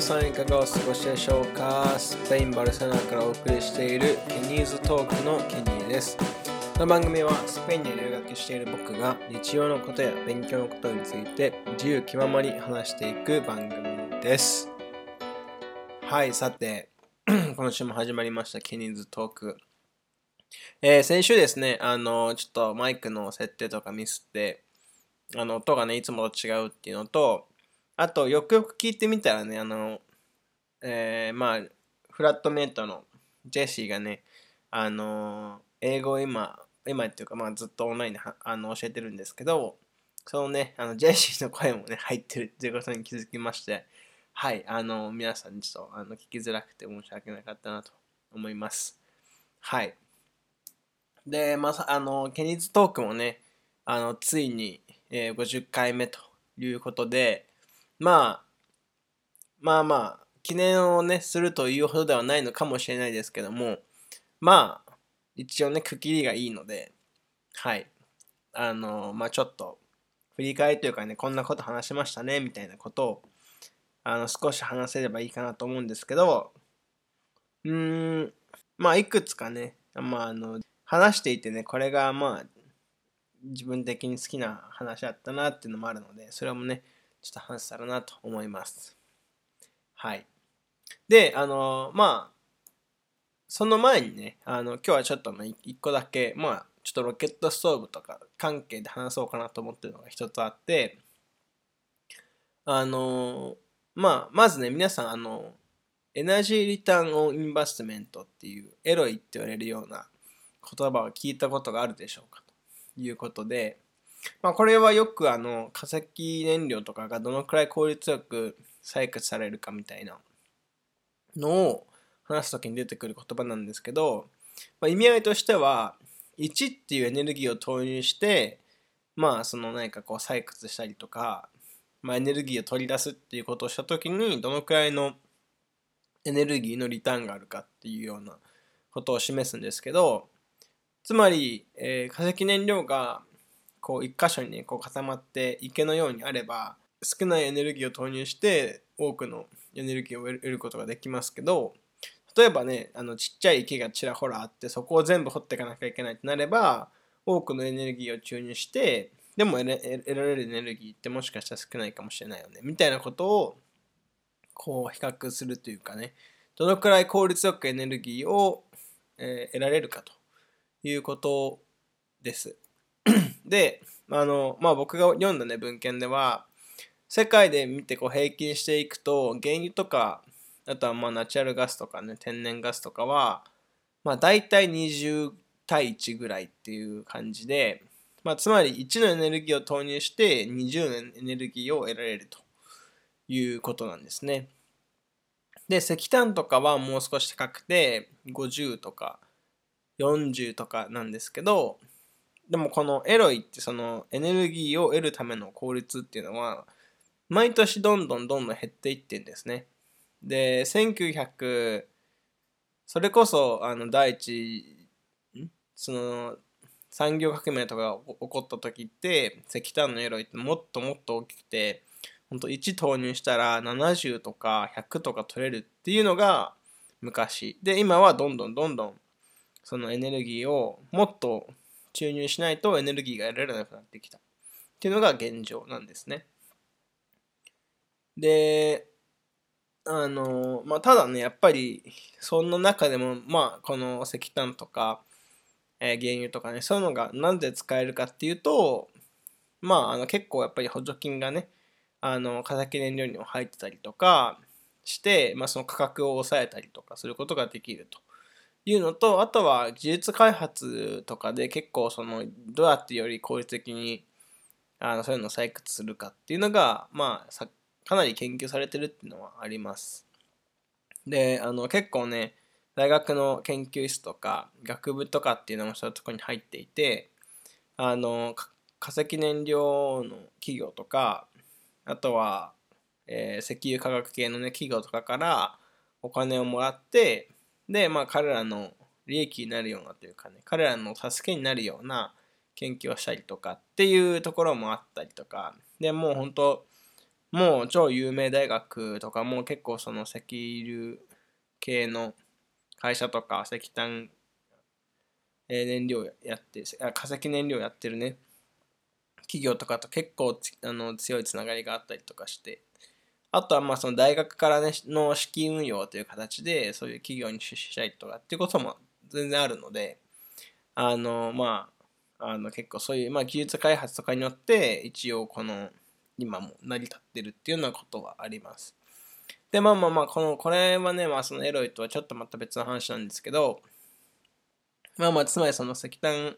皆さんいかがお過ごしでしょうか？スペイン・バルセロナからお送りしているケニーズトークのケニーです。この番組はスペインに留学している僕が日常のことや勉強のことについて自由気ままに話していく番組です。はい、さて、今週も始まりましたケニーズトーク。えー先週ですね、あの、ちょっとマイクの設定とかミスって、あの、音がね、いつもと違うっていうのと、あと、よくよく聞いてみたらね、あの、えーまあ、フラットメイトのジェシーがね、あの、英語を今、今っていうか、まあ、ずっとオンラインであの教えてるんですけど、そのね、あの、ジェシーの声もね、入ってるっていうことに気づきまして、はい、あの、皆さんにちょっとあの聞きづらくて申し訳なかったなと思います。はい。で、まあ、さあの、ケニーズトークもね、あの、ついに、えー50回目ということで、まあ、まあまあ、記念をね、するというほどではないのかもしれないですけども、まあ、一応ね、区切りがいいので、はい。あの、まあちょっと、振り返りというかね、こんなこと話しましたね、みたいなことを、あの、少し話せればいいかなと思うんですけど、うーん、まあいくつかね、まああの、話していてね、これがまあ、自分的に好きな話だったなっていうのもあるので、それもね、ちょっと話せたらなと思います。はい。で、あの、まあ、その前にね、あの、今日はちょっとね、一個だけ、まあ、ちょっとロケットストーブとか関係で話そうかなと思ってるのが一つあって、あの、まあ、まずね、皆さん、あの、エナジーリターンオンインバストメントっていう、エロいって言われるような言葉を聞いたことがあるでしょうかということで、まあ、これはよくあの化石燃料とかがどのくらい効率よく採掘されるかみたいなのを話すときに出てくる言葉なんですけど、まあ、意味合いとしては1っていうエネルギーを投入してまあその何かこう採掘したりとか、まあ、エネルギーを取り出すっていうことをしたときにどのくらいのエネルギーのリターンがあるかっていうようなことを示すんですけどつまり、えー化石燃料がこう一箇所にこう固まって池のようにあれば少ないエネルギーを投入して多くのエネルギーを得ることができますけど例えばねあのちっちゃい池がちらほらあってそこを全部掘っていかなきゃいけないとなれば多くのエネルギーを注入してでも得られるエネルギーってもしかしたら少ないかもしれないよねみたいなことをこう比較するというかねどのくらい効率よくエネルギーを、え得られるかということです。で、あの、まあ、僕が読んだね、文献では、世界で見てこう平均していくと、原油とか、あとはまあナチュラルガスとかね、天然ガスとかは、まあ、大体20対1ぐらいっていう感じで、まあ、つまり1のエネルギーを投入して20のエネルギーを得られるということなんですね。で、石炭とかはもう少し高くて、50とか40とかなんですけど、でもこのエロイってそのエネルギーを得るための効率っていうのは毎年どんどんどんどん減っていってんですね。で、1900それこそあの第一その産業革命とかが起こった時って石炭のエロイってもっともっと大きくて本当1投入したら70とか100とか取れるっていうのが昔で今はどんどんどんどんそのエネルギーをもっと注入しないとエネルギーが得られなくなってきたっていうのが現状なんですね。で、あの、まあ、ただね、やっぱり、その中でも、まあ、この石炭とか、えー原油とかね、そういうのがなんで使えるかっていうと、まあ、あの結構やっぱり補助金がね、あの、化石燃料にも入ってたりとかして、まあ、その価格を抑えたりとかすることができると。いうのと、あとは技術開発とかで結構そのどうやってより効率的にあのそういうのを採掘するかっていうのが、まあ、かなり研究されてるっていうのはあります。で、あの結構ね、大学の研究室とか学部とかっていうのもそういうとこに入っていて、あの化石燃料の企業とか、あとは、えー石油化学系のね企業とかからお金をもらって、で、まあ彼らの利益になるようなというかね、彼らの助けになるような研究をしたりとかっていうところもあったりとか、でもう本当もう超有名大学とかも結構その石油系の会社とか石炭燃料やって化石燃料やってるね企業とかと結構あの強いつながりがあったりとかしてあとはまあその大学からねの資金運用という形でそういう企業に出資したりとかっていうことも全然あるのであのまああの結構そういうまあ技術開発とかによって一応この今も成り立ってるっていうようなことはあります。で、まあまあまあ、この、これはね、まあそのエロイとはちょっとまた別の話なんですけど、まあまあ、つまりその石炭、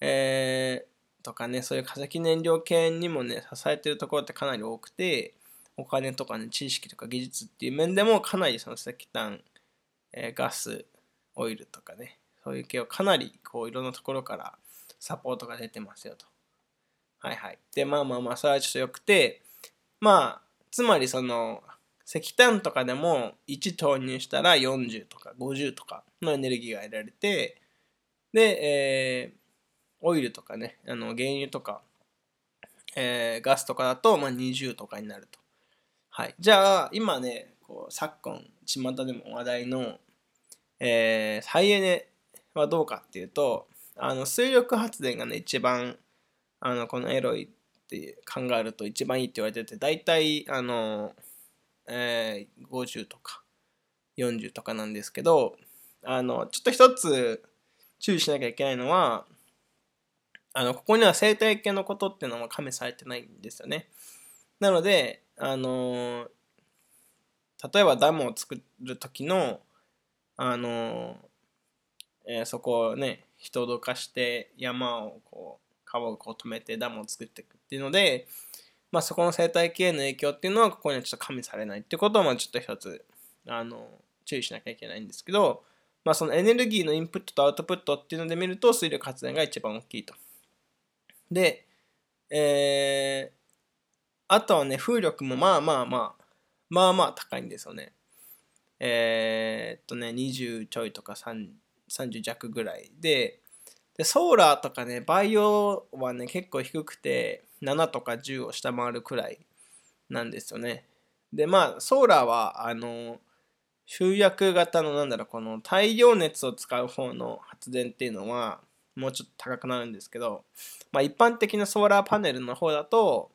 えー、とかね、そういう化石燃料系にもね、支えてるところってかなり多くて、お金とかね、知識とか技術っていう面でもかなりその石炭、えー、ガス、オイルとかね、そういう系をかなりこういろんなところからサポートが出てますよと。はいはい。で、まあまあまあ、それはちょっとよくて、まあ、つまりその、石炭とかでも1投入したら40とか50とかのエネルギーが得られて、で、えー、オイルとかね、あの原油とか、えー、ガスとかだと、まあ、20とかになると。はい。じゃあ、今ね、こう昨今、巷でも話題の、えー、再エネはどうかっていうと、あの水力発電がね、一番あのこのエロいって考えると一番いいって言われてて大体あの、えー、50とか40とかなんですけどあのちょっと一つ注意しなきゃいけないのはあのここには生態系のことっていうのも加味されてないんですよねなのであの例えばダムを作る時のあの、えー、そこをね人をどかして山をこう川をこう止めてダムを作っていくっていうので、まあ、そこの生態系への影響っていうのはここにはちょっと加味されないってことをまあちょっと一つあの注意しなきゃいけないんですけど、まあ、そのエネルギーのインプットとアウトプットっていうので見ると水力発電が一番大きいと。で、えー、あとはね風力もまあまあまあまあまあ高いんですよね。えー、っとね20ちょいとか30弱ぐらいでで、ソーラーとかね、バイオはね、結構低くて、7とか10を下回るくらいなんですよね。で、まあ、ソーラーは、あの、集約型の、なんだろう、この太陽熱を使う方の発電っていうのは、もうちょっと高くなるんですけど、まあ、一般的なソーラーパネルの方だと、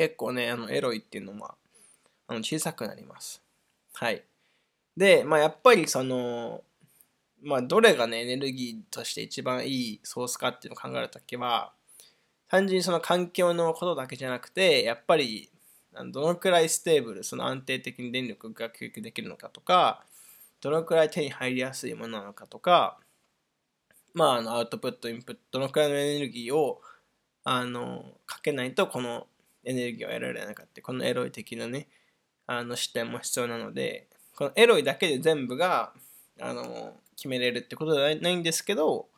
結構ね、あの、 EROIっていうのは、あの小さくなります。はい。で、まあ、やっぱりその、まあ、どれがね、エネルギーとして一番いいソースかっていうのを考えるときは、単純にその環境のことだけじゃなくて、やっぱり、どのくらい stable、その安定的に電力が供給できるのかとか、どのくらい手に入りやすいものなのかとか、まあ、あのアウトプット、インプット、どのくらいのエネルギーをあのかけないと、このエネルギーを得られなかって、このエロイ的なね、あの視点も必要なので、このエロイだけで全部が、あの決めれるってことではないんですけど、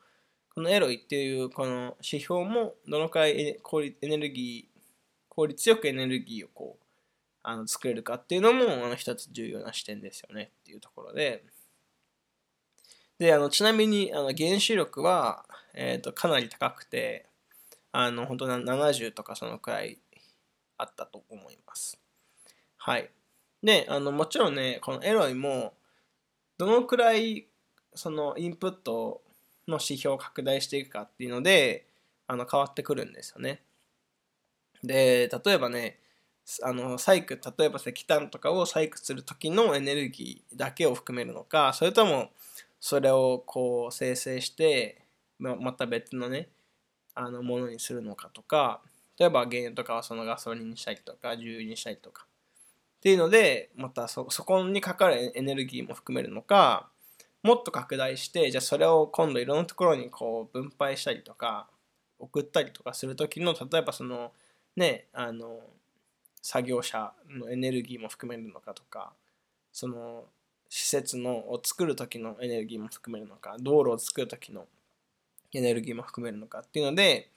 このエロイっていうこの指標もどのくらい効率エネルギー、効率よくエネルギーをこうあの作れるかっていうのもあの一つ重要な視点ですよねっていうところで、で、あのちなみにあの原子力は、えー、とかなり高くて、あの本当に70とかそのくらいあったと思います。はい。で、あのもちろんね、このエロイもどのくらいそのインプットの指標を拡大していくかっていうのであの変わってくるんですよね。で例えばねあの採掘例えば石炭とかを採掘する時のエネルギーだけを含めるのかそれともそれをこう生成してまた別のねあのものにするのかとか例えば原油とかはそのガソリンにしたりとか重油にしたりとか。っていうのでまたそそこにかかるエネルギーも含めるのかもっと拡大してじゃあそれを今度いろんなところにこう分配したりとか送ったりとかする時の例えばそのねあの作業者のエネルギーも含めるのかとかその施設のを作る時のエネルギーも含めるのか道路を作る時のエネルギーも含めるのかっていうので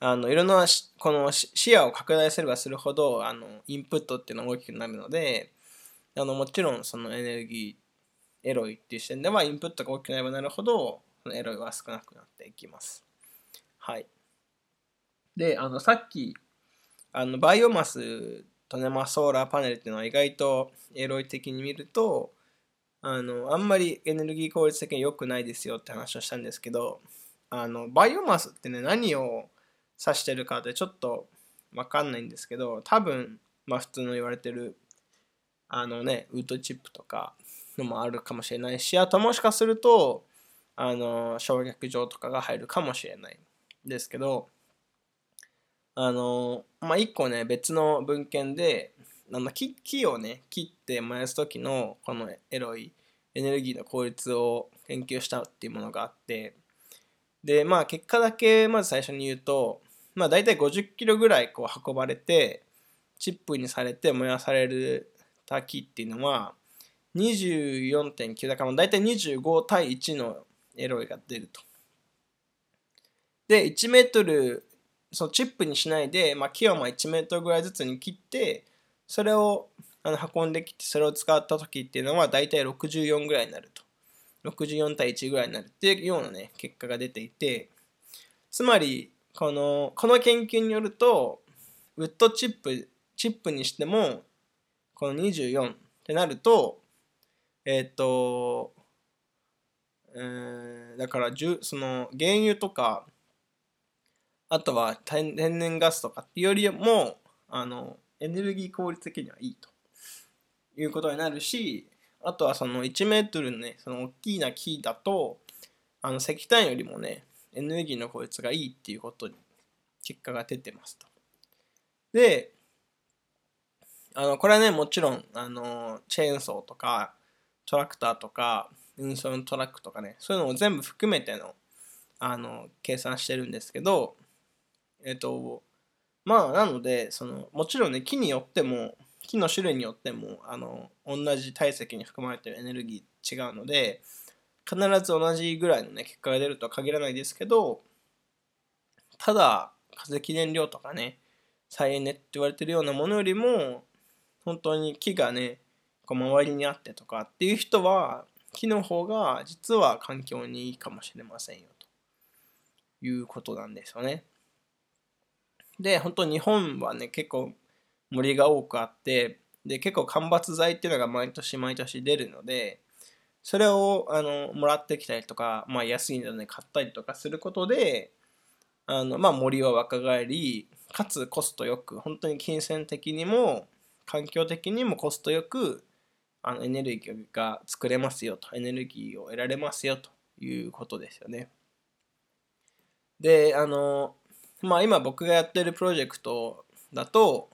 あのいろんなこの視野を拡大すればするほどあのインプットっていうのが大きくなるのであのもちろんそのエネルギーエロいっていう視点ではインプットが大きくなればなるほどエロいは少なくなっていきます。はい。で、あのさっきあのバイオマスとね、まあ、ソーラーパネルっていうのは意外とエロい的に見るとあのあんまりエネルギー効率的に良くないですよって話をしたんですけどあのバイオマスってね何を指してるかってちょっと分かんないんですけど多分まあ普通の言われてるあのねウッドチップとかのもあるかもしれないしあともしかするとあの焼却場とかが入るかもしれないですけどあのまあ一個ね別の文献であの木木をね切って燃やす時のこのエロいエネルギーの効率を研究したっていうものがあってでまあ結果だけまず最初に言うとまあ大体50キロぐらいこう運ばれてチップにされて燃やされるた木っていうのは24.9だから大体25対1のエロいが出ると。で1メートルそのチップにしないで、まあ、木をまあ1メートルぐらいずつに切ってそれをあの運んできてそれを使った時っていうのは大体64ぐらいになると64対1ぐらいになるっていうようなね結果が出ていてつまりこのこの研究によるとウッドチップチップにしてもこの24ってなるとえっ、ー、と、えー、だからその原油とかあとは天然ガスとかっていうよりもあのエネルギー効率的にはいいと。いうことになるしあとはその1メートルのねその大きな木だとあの石炭よりもねエネルギーの効率がいいっていうことに結果が出てますと。であのこれはねもちろんあのチェーンソーとかトラクターとか運送のトラックとかねそういうのを全部含めてのあの計算してるんですけどえっ、とまあなのでそのもちろんね木によっても木の種類によってもあの同じ体積に含まれてるエネルギー違うので必ず同じぐらいのね結果が出るとは限らないですけどただ化石燃料とかね再エネって言われてるようなものよりも本当に木がねこう周りにあってとかっていう人は木の方が実は環境にいいかもしれませんよということなんですよね。で、本当日本はね、結構森が多くあって、で、結構間伐材っていうのが毎年毎年出るので、それをあのもらってきたりとか、まあ、安いので買ったりとかすることで、あのまあ、森は若返り、かつコストよく、本当に金銭的にも環境的にもコストよくあのエネルギーが作れますよと、エネルギーを得られますよということですよね。で、あの、まあ今僕がやってるプロジェクトだと、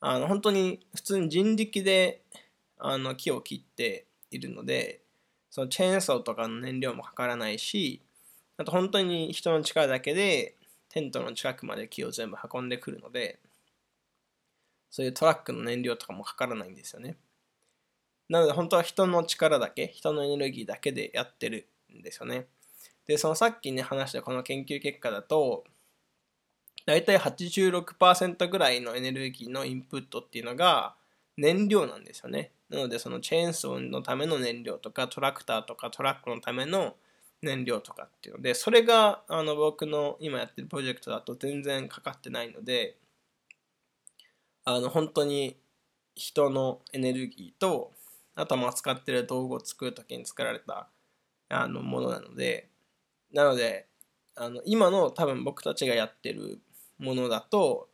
あの本当に普通に人力であの木を切っているので、そのチェーンソーとかの燃料もかからないし、あと本当に人の力だけでテントの近くまで木を全部運んでくるので、そういうトラックの燃料とかもかからないんですよね。なので本当は人の力だけ、人のエネルギーだけでやってるんですよね。で、そのさっきね話したこの研究結果だと、大体86%ぐらいのエネルギーのインプットっていうのが燃料なんですよね。なのでそのチェーンソーのための燃料とかトラクターとかトラックのための燃料とかっていうのでそれがあの僕の今やってるプロジェクトだと全然かかってないのであの本当に人のエネルギーとあとは使ってる道具を作る時に作られたあのものなのでなのであの今の多分僕たちがやってるものだと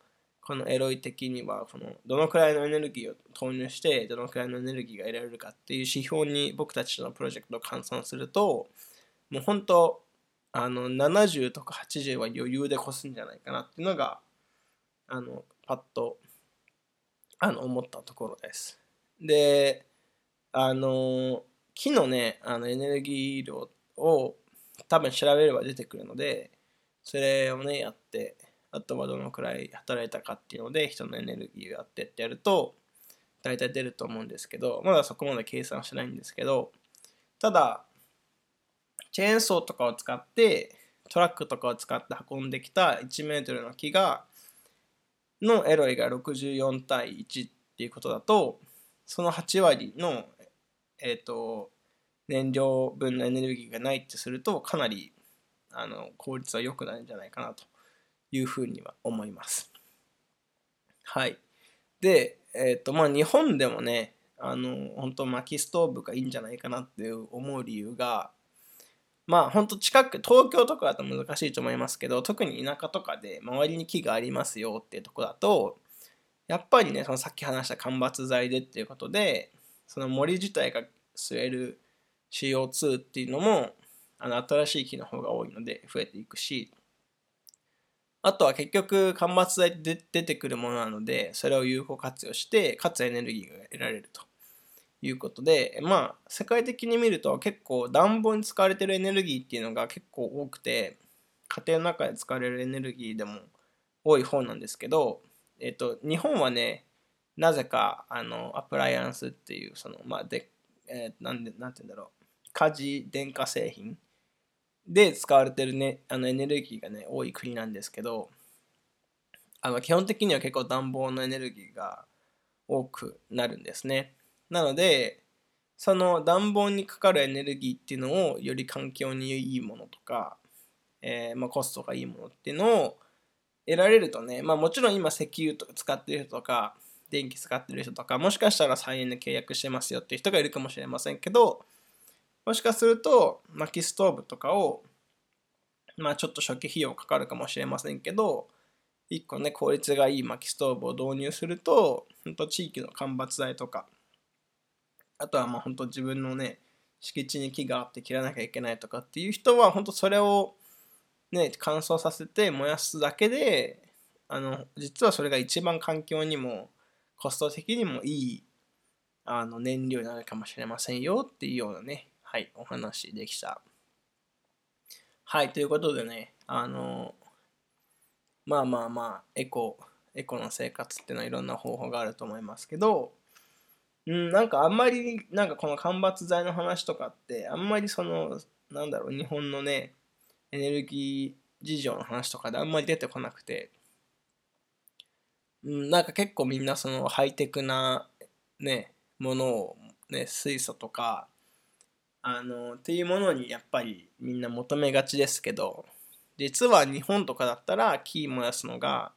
このエロイ的にはこのどのくらいのエネルギーを投入してどのくらいのエネルギーが得られるかっていう指標に僕たちのプロジェクトを換算するともう本当あの70とか80は余裕で越すんじゃないかなっていうのがあのパッとあの思ったところです。であの木のねあのエネルギー量を多分調べれば出てくるのでそれをねやってあとはどのくらい働いたかっていうので人のエネルギーをやってってやると大体出ると思うんですけどまだそこまで計算してないんですけどただチェーンソーとかを使ってトラックとかを使って運んできた1メートルの木がのエロイが64対1っていうことだとその8割のえ、ー、と燃料分のエネルギーがないってするとかなりあの効率は良くなるんじゃないかなと。いうふうには思います。はい。で、えっ、と、まあ、日本でもね、あの、本当薪ストーブがいいんじゃないかなって思う理由が、まあ、本当近く、東京とかだと難しいと思いますけど、特に田舎とかで周りに木がありますよっていうとこだと、やっぱりね、そのさっき話した間伐材でっていうことで、その森自体が吸える CO2 っていうのも、あの新しい木の方が多いので増えていくし、あとは結局間伐材で出てくるものなので、それを有効活用して、かつエネルギーが得られると。いうことで、まあ、世界的に見ると結構暖房に使われてるエネルギーっていうのが結構多くて、家庭の中で使われるエネルギーでも多い方なんですけど、えっと、日本はね、なぜか、あの、アプライアンスっていう、その、まあ、で、えー、なんで、なんて言うんだろう、家事電化製品で使われてるね、あのエネルギーがね、多い国なんですけど、あの、基本的には結構暖房のエネルギーが多くなるんですね。なので、その暖房にかかるエネルギーっていうのをより環境にいいものとか、えー、まあ、コストがいいものっていうのを得られるとね、まあもちろん今石油とか使ってる人とか、電気使ってる人とか、もしかしたら再エネ契約してますよっていう人がいるかもしれませんけど、もしかすると薪ストーブとかを、まあちょっと初期費用かかるかもしれませんけど、一個ね、効率がいい薪ストーブを導入すると、本当地域の間伐材とか、あとはまあ本当自分のね、敷地に木があって切らなきゃいけないとかっていう人は、本当それをね、乾燥させて燃やすだけで、あの、実はそれが一番環境にもコスト的にもいいあの燃料になるかもしれませんよっていうようなね、はい、お話できた。はい、ということでね、あの、まあまあまあ、エコ、エコの生活っていうのはいろんな方法があると思いますけど、うん、なんかあんまり、なんかこの間伐材の話とかって、あんまりその、なんだろう、日本のね、エネルギー事情の話とかであんまり出てこなくて、うん、なんか結構みんなそのハイテクなね、ものをね、水素とか、あの、っていうものにやっぱりみんな求めがちですけど、実は日本とかだったら木燃やすのが、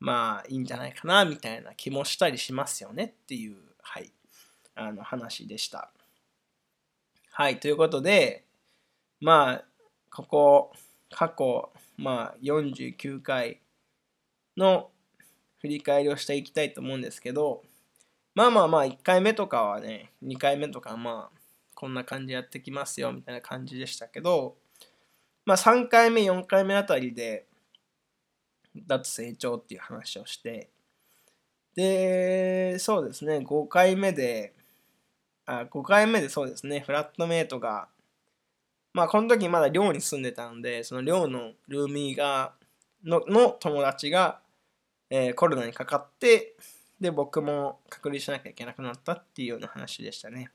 まあいいんじゃないかな、みたいな気もしたりしますよねっていう、はい、あの話でした。はい、ということで、まあ、ここ、過去、まあ49回の振り返りをしていきたいと思うんですけど、まあまあまあ、1回目とかはね、2回目とかまあ、こんな感じやってきますよ、みたいな感じでしたけど、まあ3回目、4回目あたりで、脱成長っていう話をして、で、そうですね、5回目で、あ、5回目でそうですね、フラットメイトが、まあこの時まだ寮に住んでたんで、その寮のルーミーが、のの友達がえー、コロナにかかって、で、僕も隔離しなきゃいけなくなったっていうような話でしたね。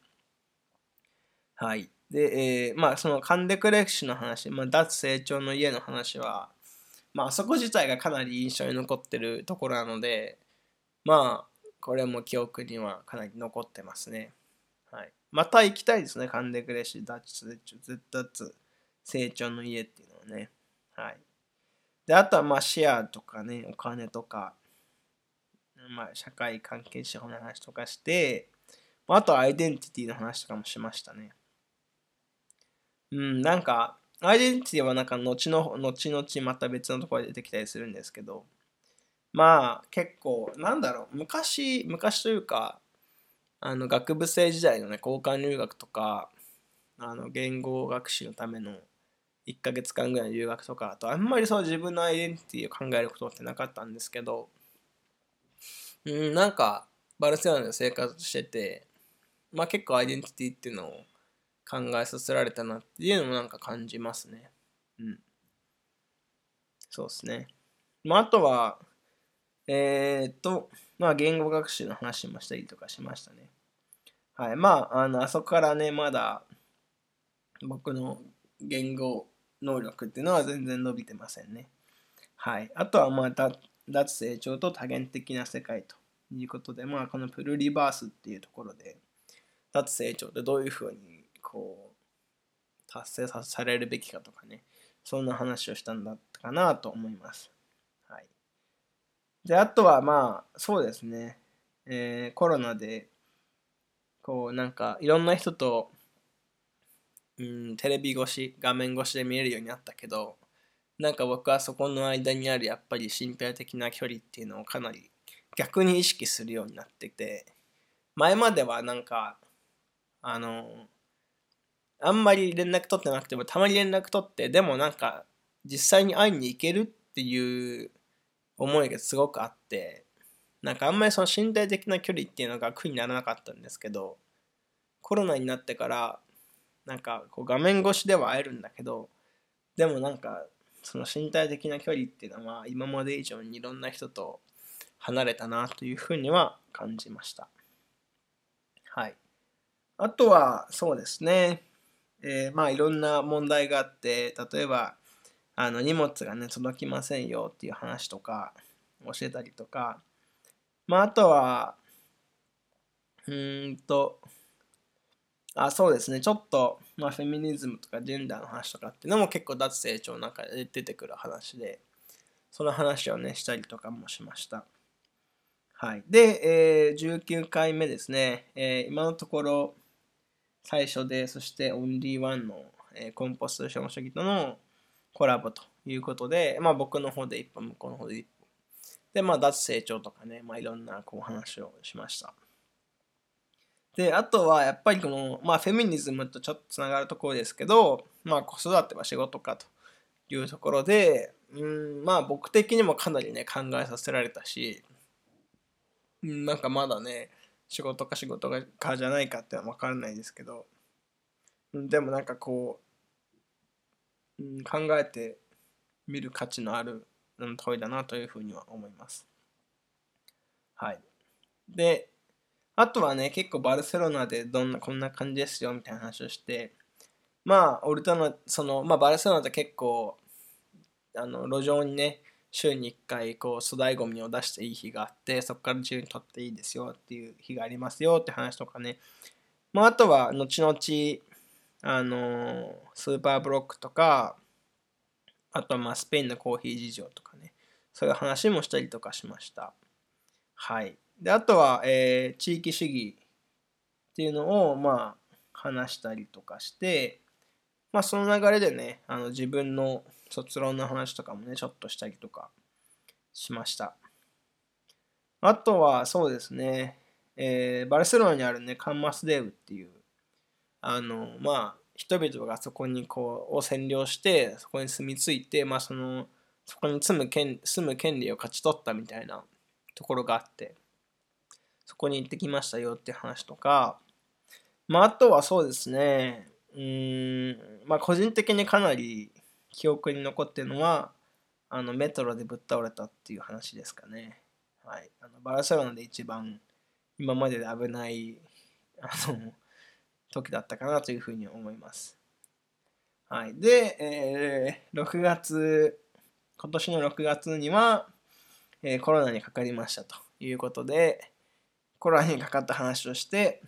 はい。で、えー、まあ、そのカンデクレクシュの話、まあ、脱成長の家の話は、まあ、そこ自体がかなり印象に残ってるところなので、まあ、これも記憶にはかなり残ってますね。はい。また行きたいですね、カンデクレシ、脱成長脱成長の家っていうのはね。はい。で、あとはまあシェアとかね、お金とか、まあ社会関係者の話とかして、あとはアイデンティティの話とかもしましたね。うん、なんか、アイデンティティはなんか後の、後々また別のところで出てきたりするんですけど、まあ結構、なんだろう、昔、昔というか、あの学部生時代のね、交換留学とか、あの言語学習のための1ヶ月間ぐらいの留学とかあとあんまりそう自分のアイデンティティを考えることってなかったんですけどうんなんかバルセロナで生活しててまあ結構アイデンティティっていうのを考えさせられたなっていうのもなんか感じますね。うん。そうですね。まああとはえー、っとまあ言語学習の話もしたりとかしましたね。はい。まああのあそこからねまだ僕の言語能力っていうのは全然伸びてませんね。はい。あとはまあ脱成長と多元的な世界ということで、まあこのプルリバースっていうところで脱成長ってどういうふうにこう達成されるべきかとかね、そんな話をしたんだったかなと思います。はい。で、あとはまあ、そうですね。えー、コロナで、こう、なんか、いろんな人と、うん、テレビ越し、画面越しで見えるようになったけど、なんか僕はそこの間にあるやっぱり身体的な距離っていうのをかなり逆に意識するようになってて、前まではなんか、あの、あんまり連絡取ってなくてもたまに連絡取って、でもなんか実際に会いに行けるっていう思いがすごくあって、なんかあんまりその身体的な距離っていうのが苦にならなかったんですけど、コロナになってから、なんかこう画面越しでは会えるんだけど、でもなんかその身体的な距離っていうのは今まで以上にいろんな人と離れたなというふうには感じました。はい。あとはそうですね、えー、まあいろんな問題があって、例えばあの荷物がね届きませんよっていう話とか教えたりとか、まああとは、うんと、あ、そうですね。ちょっと、まあ、フェミニズムとかジェンダーの話とかっていうのも結構脱成長の中で出てくる話で、その話をね、したりとかもしました。はい。で、えー、19回目ですね。えー、今のところ、最初で、そしてオンリーワンの、えー、コンポスト資本主義とのコラボということで、まあ僕の方で一本、向こうの方で一本。で、まあ脱成長とかね、まあいろんなこう話をしました。で、あとはやっぱりこの、まあフェミニズムとちょっとつながるところですけど、まあ子育ては仕事かというところで、うん、まあ僕的にもかなりね考えさせられたし、なんかまだね、仕事か仕事かじゃないかっては分からないですけど、でもなんかこう、うん、考えてみる価値のある問いだなというふうには思います。はい。で、あとはね、結構バルセロナでどんな、こんな感じですよみたいな話をして、まあ、オルタナ、その、まあ、バルセロナって結構、あの、路上にね、週に1回、こう、粗大ごみを出していい日があって、そこから自由に取っていいですよっていう日がありますよって話とかね。まあ、あとは、後々、あの、スーパーブロックとか、あとは、まあ、スペインのコーヒー事情とかね、そういう話もしたりとかしました。はい。で、あとは、えー、地域主義っていうのを、まあ、話したりとかして、まあ、その流れでね、あの自分の卒論の話とかもね、ちょっとしたりとかしました。あとは、そうですね、えー、バルセロナにあるね、カンマスデーブっていう、あの、まあ、人々がそこにこう、を占領して、そこに住み着いて、まあ、その、そこに住む権住む権利を勝ち取ったみたいなところがあって、そこに行ってきましたよって話とか、まあ、あとはそうですね、うん、まあ、個人的にかなり記憶に残ってるのは、あのメトロでぶっ倒れたっていう話ですかね。はい、あのバルセロナで一番今までで危ないあの時だったかなというふうに思います。はい、で、えー、6月、今年の6月には、えー、コロナにかかりましたということで、コロナにかかった話をして、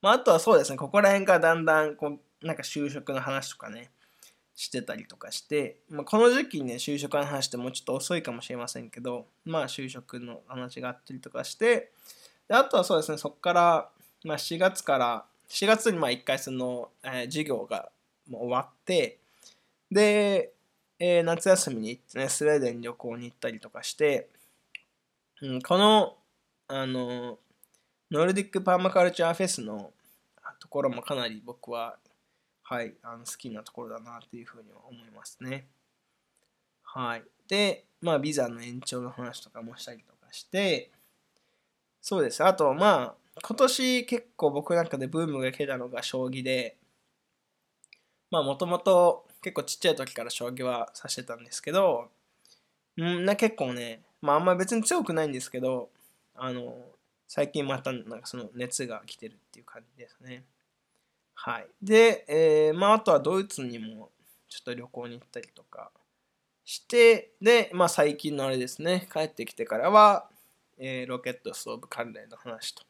まあ、あとはそうですね、ここら辺からだんだん、こう、なんか就職の話とかね、してたりとかして、まあ、この時期にね、就職の話ってもうちょっと遅いかもしれませんけど、まあ、就職の話があったりとかして、であとはそうですね、そこから、まあ、4月から、4月にまあ1回その、えー、授業がもう終わって、で、えー、夏休みに行ってね、スウェーデンに旅行に行ったりとかして、うん、このあの、ノルディックパーマカルチャーフェスのところもかなり僕は、はい、あの好きなところだなというふうには思いますね。はい。で、まあ、ビザの延長の話とかもしたりとかして、そうです。あと、まあ、今年結構僕なんかでブームが来たのが将棋で、まあ、もともと結構ちっちゃい時から将棋は指してたんですけど、んな結構ね、まあ、あんまり別に強くないんですけど、あの、最近またなんかその熱が来てるっていう感じですね。はい。で、えー、まああとはドイツにもちょっと旅行に行ったりとかして、で、まあ最近のあれですね、帰ってきてからは、えー、ロケットストーブ関連の話と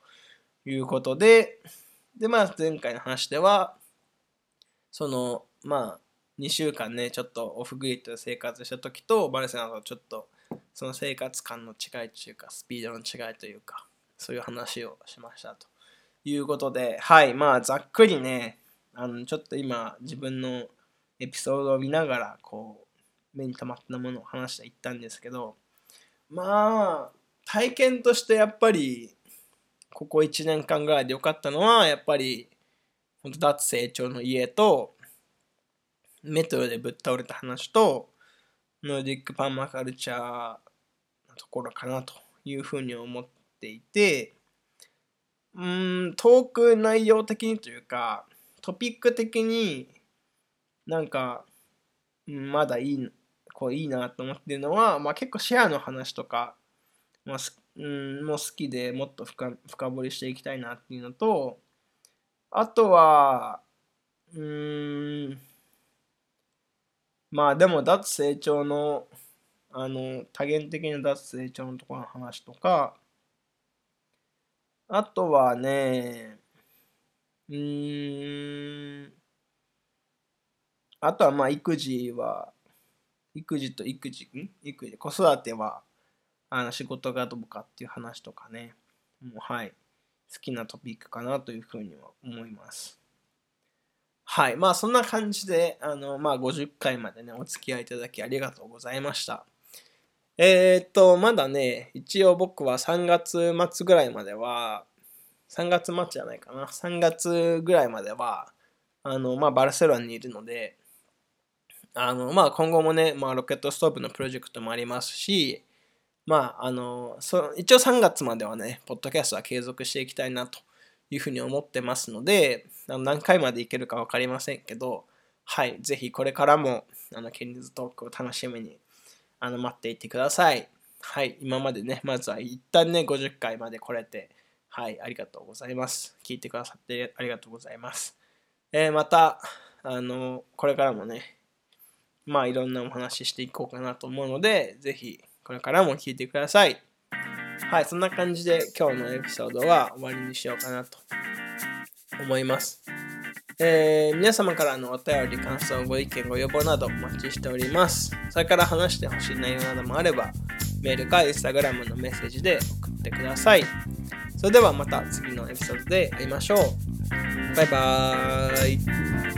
いうことで、で、まあ前回の話では、その、まあ2週間ね、ちょっとオフグリッドで生活した時と、バルセロナとちょっとその生活感の違いというか、スピードの違いというか、そういう話をしましたということで、はい、まあ、ざっくりね、あの、ちょっと今、自分のエピソードを見ながら、こう、目に留まったものを話していったんですけど、まあ、体験としてやっぱり、ここ1年間ぐらいで良かったのは、やっぱり、本当脱成長の家と、メトロでぶっ倒れた話と、ノルディックパーマカルチャーのところかなというふうに思っていて、うん、トーク内容的にというか、トピック的になんか、まだいい、こういいなと思ってるのは、まあ結構シェアの話とか、まあ、うん、もう好きでもっと深深掘りしていきたいなっていうのと、あとは、うーん、まあでも脱成長の、あの、多元的な脱成長のところの話とか、あとはね、うーん、あとはまあ育児は、育児と育児、ん？育児、子育ては、あの仕事がどうかっていう話とかね、もうはい、好きなトピックかなというふうには思います。はい。まあそんな感じで、あの、まあ50回までね、お付き合いいただきありがとうございました。えー、っと、まだね、一応僕は3月末ぐらいまでは、3月末じゃないかな、3月ぐらいまでは、あの、まあバルセロナにいるので、あの、まあ今後もね、まあロケットストーブのプロジェクトもありますし、まあ、あの、そ一応3月まではね、ポッドキャストは継続していきたいなというふうに思ってますので、何回までいけるか分かりませんけど、はい、ぜひこれからも、あの、ケンディズトークを楽しみに、あの、待っていてください。はい、今までね、まずは一旦ね、50回まで来れて、はい、ありがとうございます。聞いてくださってありがとうございます。えー、また、あの、これからもね、まあ、いろんなお話ししていこうかなと思うので、ぜひ、これからも聞いてください。はい、そんな感じで今日のエピソードは終わりにしようかなと思います。えー、皆様からのお便り、感想、ご意見、ご要望などお待ちしております。それから話してほしい内容などもあれば、メールかインスタグラムのメッセージで送ってください。それではまた次のエピソードで会いましょう。バイバーイ。